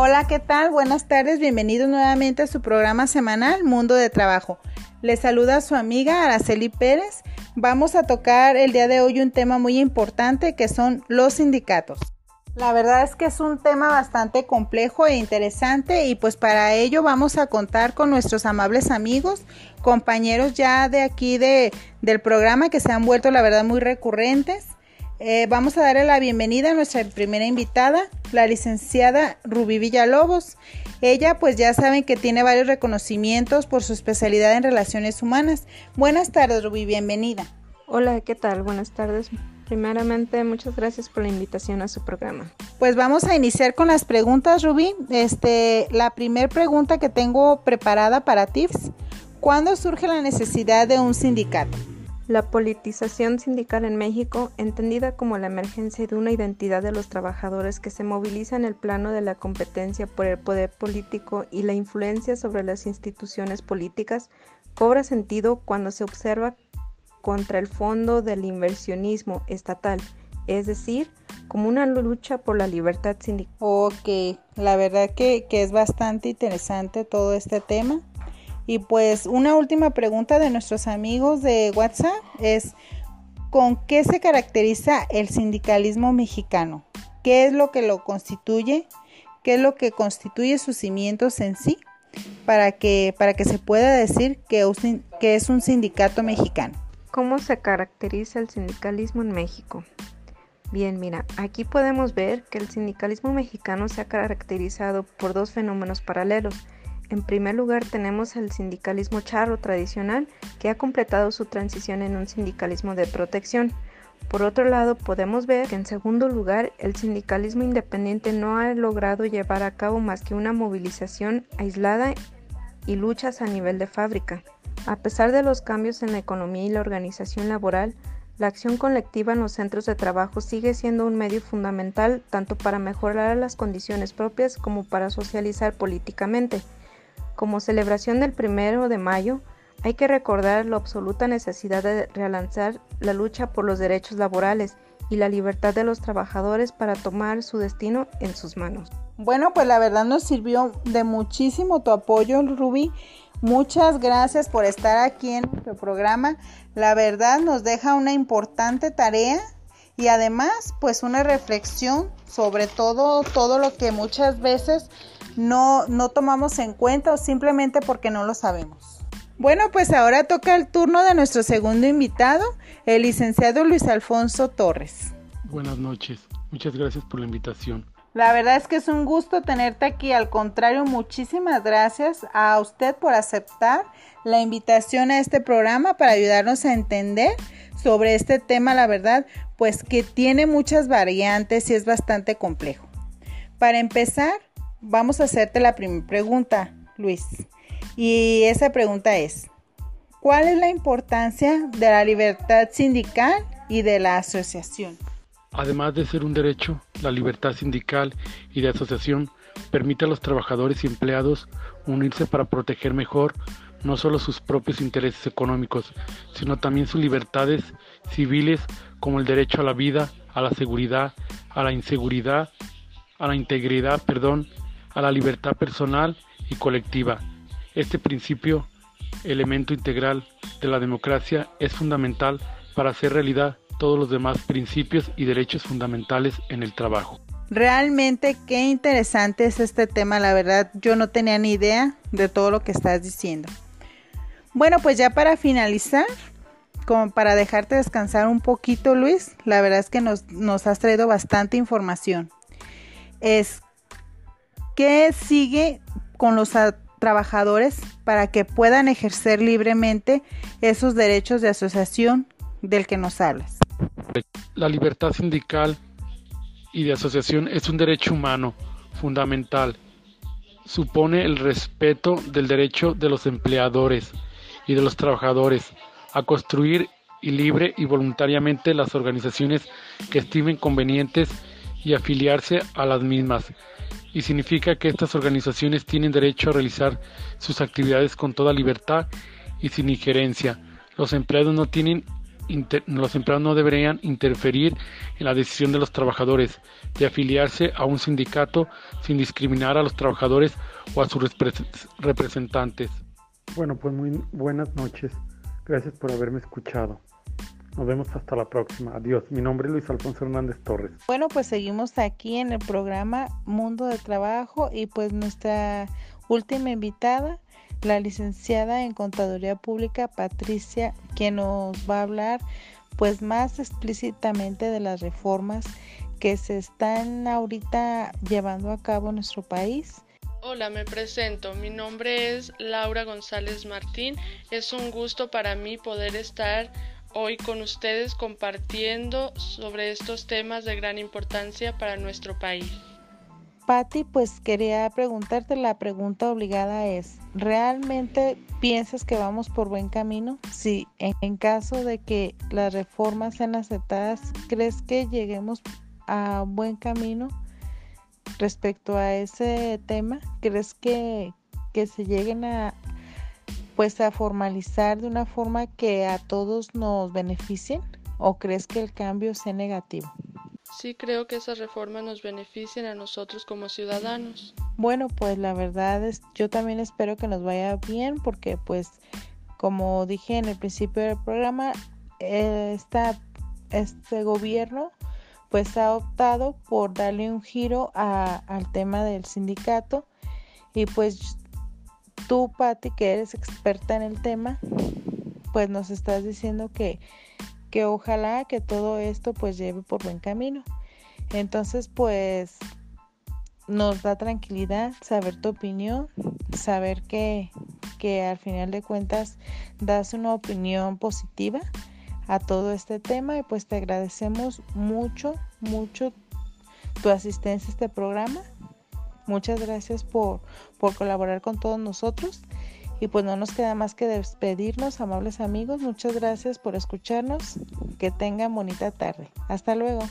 Hola, ¿qué tal? Buenas tardes, bienvenidos nuevamente a su programa semanal Mundo de Trabajo. Les saluda su amiga Araceli Pérez. Vamos a tocar el día de hoy un tema muy importante que son los sindicatos. La verdad es que es un tema bastante complejo e interesante y pues para ello vamos a contar con nuestros amables amigos, compañeros ya de aquí de, del programa que se han vuelto la verdad muy recurrentes. Eh, vamos a darle la bienvenida a nuestra primera invitada, la licenciada Rubí Villalobos. Ella pues ya saben que tiene varios reconocimientos por su especialidad en relaciones humanas. Buenas tardes Rubí, bienvenida. Hola, ¿qué tal? Buenas tardes. Primeramente, muchas gracias por la invitación a su programa. Pues vamos a iniciar con las preguntas, Rubí. Este, la primera pregunta que tengo preparada para TIFS, ¿cuándo surge la necesidad de un sindicato? La politización sindical en México, entendida como la emergencia de una identidad de los trabajadores que se moviliza en el plano de la competencia por el poder político y la influencia sobre las instituciones políticas, cobra sentido cuando se observa contra el fondo del inversionismo estatal, es decir, como una lucha por la libertad sindical. Ok, la verdad que, que es bastante interesante todo este tema. Y pues una última pregunta de nuestros amigos de WhatsApp es, ¿con qué se caracteriza el sindicalismo mexicano? ¿Qué es lo que lo constituye? ¿Qué es lo que constituye sus cimientos en sí? Para que, para que se pueda decir que, que es un sindicato mexicano. ¿Cómo se caracteriza el sindicalismo en México? Bien, mira, aquí podemos ver que el sindicalismo mexicano se ha caracterizado por dos fenómenos paralelos en primer lugar tenemos el sindicalismo charro tradicional que ha completado su transición en un sindicalismo de protección. Por otro lado, podemos ver que en segundo lugar el sindicalismo independiente no ha logrado llevar a cabo más que una movilización aislada y luchas a nivel de fábrica. A pesar de los cambios en la economía y la organización laboral, la acción colectiva en los centros de trabajo sigue siendo un medio fundamental tanto para mejorar las condiciones propias como para socializar políticamente. Como celebración del primero de mayo, hay que recordar la absoluta necesidad de relanzar la lucha por los derechos laborales y la libertad de los trabajadores para tomar su destino en sus manos. Bueno, pues la verdad nos sirvió de muchísimo tu apoyo, Ruby. Muchas gracias por estar aquí en nuestro programa. La verdad nos deja una importante tarea y además pues una reflexión sobre todo todo lo que muchas veces no, no tomamos en cuenta o simplemente porque no lo sabemos. Bueno, pues ahora toca el turno de nuestro segundo invitado, el licenciado Luis Alfonso Torres. Buenas noches, muchas gracias por la invitación. La verdad es que es un gusto tenerte aquí, al contrario, muchísimas gracias a usted por aceptar la invitación a este programa para ayudarnos a entender sobre este tema, la verdad, pues que tiene muchas variantes y es bastante complejo. Para empezar, vamos a hacerte la primera pregunta, Luis. Y esa pregunta es, ¿cuál es la importancia de la libertad sindical y de la asociación? Además de ser un derecho, la libertad sindical y de asociación permite a los trabajadores y empleados unirse para proteger mejor no solo sus propios intereses económicos, sino también sus libertades civiles como el derecho a la vida, a la seguridad, a la inseguridad, a la integridad, perdón, a la libertad personal y colectiva. Este principio, elemento integral de la democracia, es fundamental para hacer realidad todos los demás principios y derechos fundamentales en el trabajo. Realmente qué interesante es este tema, la verdad yo no tenía ni idea de todo lo que estás diciendo. Bueno, pues ya para finalizar, como para dejarte descansar un poquito Luis, la verdad es que nos, has traído bastante información. Es ¿Qué sigue con los trabajadores para que puedan ejercer libremente esos derechos de asociación del que nos hablas? La libertad sindical y de asociación es un derecho humano fundamental. Supone el respeto del derecho de los empleadores y de los trabajadores a construir y libre y voluntariamente las organizaciones que estimen convenientes y afiliarse a las mismas y significa que estas organizaciones tienen derecho a realizar sus actividades con toda libertad y sin injerencia. Los empleados no tienen los empleados no deberían interferir en la decisión de los trabajadores de afiliarse a un sindicato sin discriminar a los trabajadores o a sus representantes. Bueno, pues muy buenas noches. Gracias por haberme escuchado. Nos vemos hasta la próxima. Adiós. Mi nombre es Luis Alfonso Hernández Torres. Bueno, pues seguimos aquí en el programa Mundo de Trabajo y pues nuestra última invitada, la licenciada en Contaduría Pública Patricia, quien nos va a hablar pues más explícitamente de las reformas que se están ahorita llevando a cabo en nuestro país. Hola, me presento. Mi nombre es Laura González Martín. Es un gusto para mí poder estar hoy con ustedes compartiendo sobre estos temas de gran importancia para nuestro país. Patti, pues quería preguntarte, la pregunta obligada es, ¿realmente piensas que vamos por buen camino? Si en caso de que las reformas sean aceptadas, ¿crees que lleguemos a buen camino respecto a ese tema? ¿Crees que, que se lleguen a, pues a formalizar de una forma que a todos nos beneficien o crees que el cambio sea negativo? Sí creo que esas reformas nos beneficien a nosotros como ciudadanos. Bueno, pues la verdad es, yo también espero que nos vaya bien porque pues como dije en el principio del programa, esta, este gobierno pues ha optado por darle un giro al tema del sindicato y pues tú, Patti, que eres experta en el tema, pues nos estás diciendo que, que ojalá que todo esto pues lleve por buen camino. Entonces, pues nos da tranquilidad saber tu opinión, saber que, que al final de cuentas das una opinión positiva a todo este tema y pues te agradecemos mucho, mucho tu asistencia a este programa Muchas gracias por, por colaborar con todos nosotros. Y pues no nos queda más que despedirnos, amables amigos. Muchas gracias por escucharnos. Que tengan bonita tarde. Hasta luego.